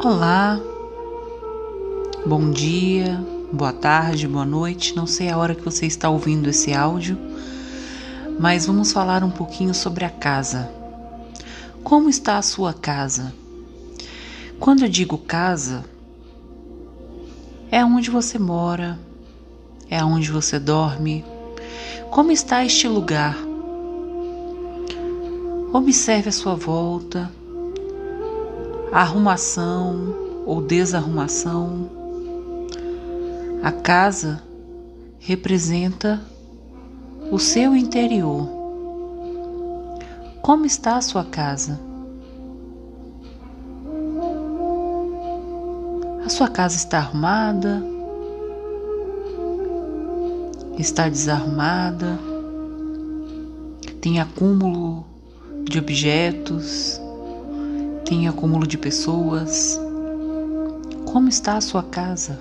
Olá, bom dia, boa tarde, boa noite. Não sei a hora que você está ouvindo esse áudio, mas vamos falar um pouquinho sobre a casa. Como está a sua casa? Quando eu digo casa, é onde você mora, é onde você dorme. Como está este lugar? Observe a sua volta arrumação ou desarrumação. A casa representa o seu interior. Como está a sua casa? A sua casa está arrumada? Está desarrumada? Tem acúmulo de objetos? Tem acúmulo de pessoas? Como está a sua casa?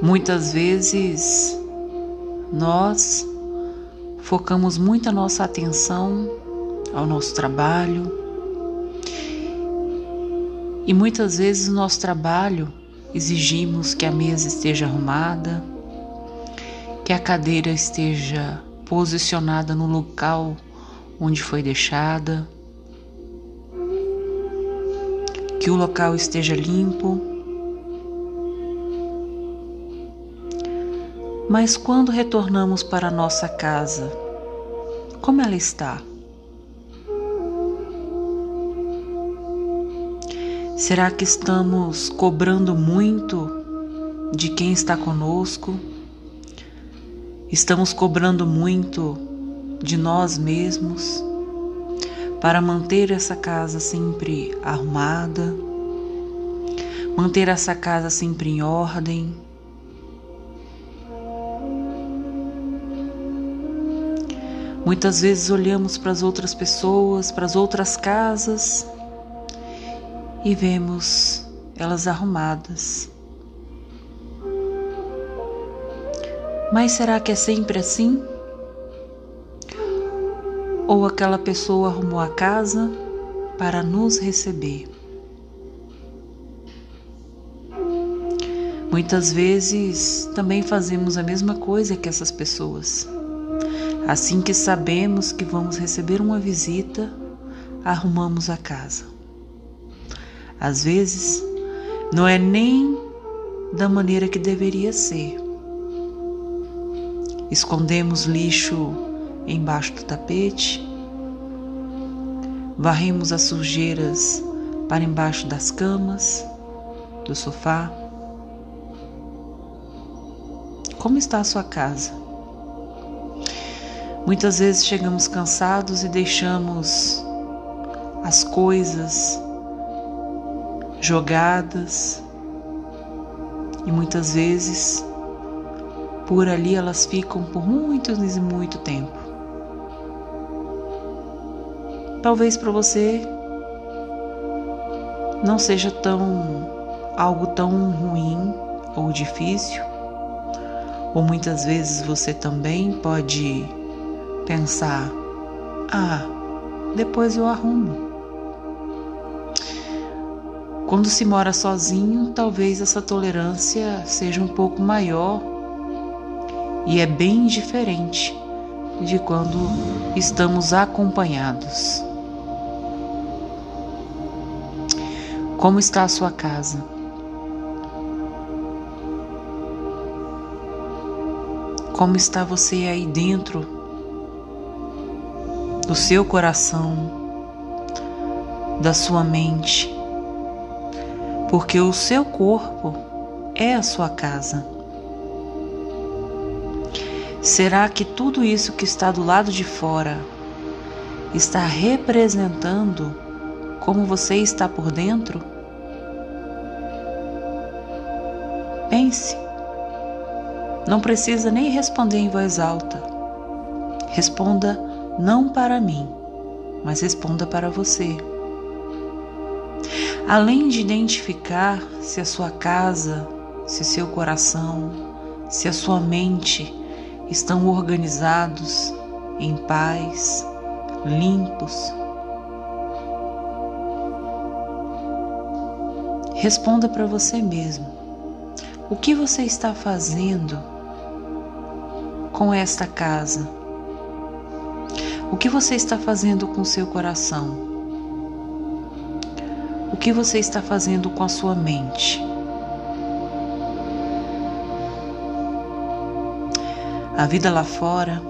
Muitas vezes nós focamos muito a nossa atenção ao nosso trabalho e muitas vezes no nosso trabalho exigimos que a mesa esteja arrumada, que a cadeira esteja posicionada no local onde foi deixada, que o local esteja limpo. Mas quando retornamos para nossa casa, como ela está? Será que estamos cobrando muito de quem está conosco? Estamos cobrando muito de nós mesmos para manter essa casa sempre arrumada, manter essa casa sempre em ordem. Muitas vezes olhamos para as outras pessoas, para as outras casas e vemos elas arrumadas. Mas será que é sempre assim? Ou aquela pessoa arrumou a casa para nos receber. Muitas vezes também fazemos a mesma coisa que essas pessoas. Assim que sabemos que vamos receber uma visita, arrumamos a casa. Às vezes, não é nem da maneira que deveria ser. Escondemos lixo embaixo do tapete, varremos as sujeiras para embaixo das camas, do sofá. Como está a sua casa? Muitas vezes chegamos cansados e deixamos as coisas jogadas e muitas vezes por ali elas ficam por muitos e muito tempo. Talvez para você não seja tão algo tão ruim ou difícil, ou muitas vezes você também pode pensar: ah, depois eu arrumo. Quando se mora sozinho, talvez essa tolerância seja um pouco maior e é bem diferente de quando estamos acompanhados. Como está a sua casa? Como está você aí dentro do seu coração, da sua mente? Porque o seu corpo é a sua casa. Será que tudo isso que está do lado de fora está representando como você está por dentro? Pense. Não precisa nem responder em voz alta. Responda não para mim, mas responda para você. Além de identificar se a sua casa, se seu coração, se a sua mente estão organizados, em paz, limpos, Responda para você mesmo. O que você está fazendo com esta casa? O que você está fazendo com seu coração? O que você está fazendo com a sua mente? A vida lá fora,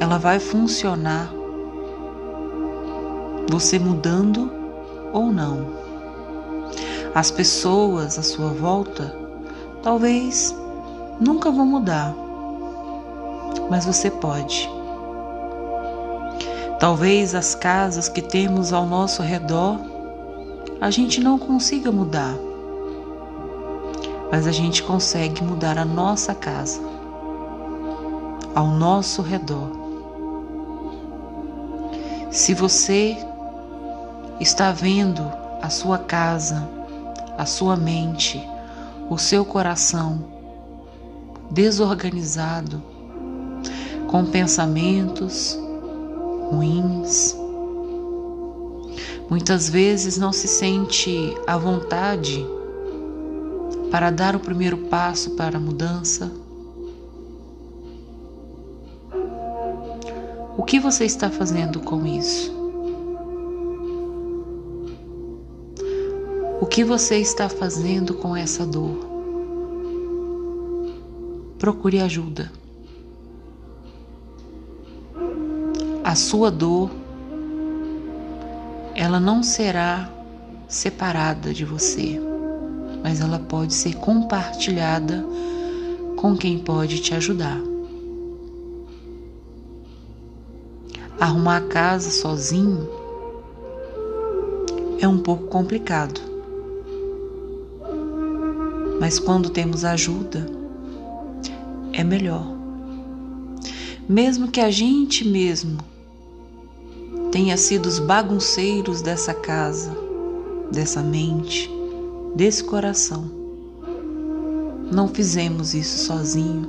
ela vai funcionar você mudando ou não. As pessoas à sua volta talvez nunca vão mudar, mas você pode. Talvez as casas que temos ao nosso redor a gente não consiga mudar, mas a gente consegue mudar a nossa casa ao nosso redor. Se você está vendo a sua casa, a sua mente, o seu coração desorganizado, com pensamentos ruins, muitas vezes não se sente à vontade para dar o primeiro passo para a mudança O que você está fazendo com isso? Que você está fazendo com essa dor? Procure ajuda. A sua dor, ela não será separada de você, mas ela pode ser compartilhada com quem pode te ajudar. Arrumar a casa sozinho é um pouco complicado. Mas quando temos ajuda, é melhor. Mesmo que a gente mesmo tenha sido os bagunceiros dessa casa, dessa mente, desse coração. Não fizemos isso sozinho.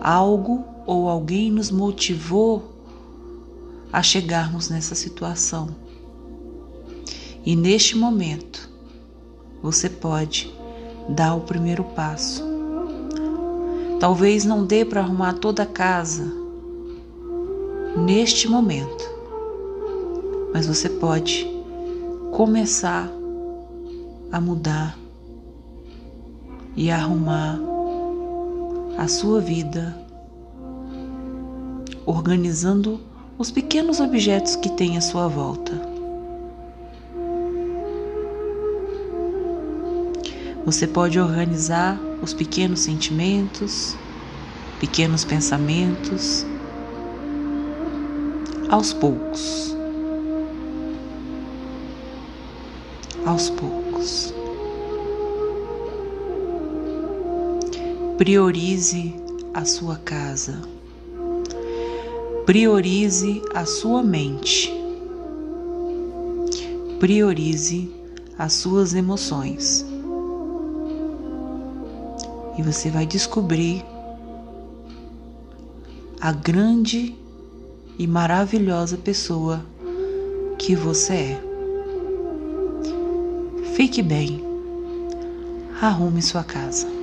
Algo ou alguém nos motivou a chegarmos nessa situação. E neste momento, você pode dar o primeiro passo. Talvez não dê para arrumar toda a casa neste momento, mas você pode começar a mudar e arrumar a sua vida, organizando os pequenos objetos que tem à sua volta. Você pode organizar os pequenos sentimentos, pequenos pensamentos, aos poucos. Aos poucos. Priorize a sua casa. Priorize a sua mente. Priorize as suas emoções. E você vai descobrir a grande e maravilhosa pessoa que você é. Fique bem. Arrume sua casa.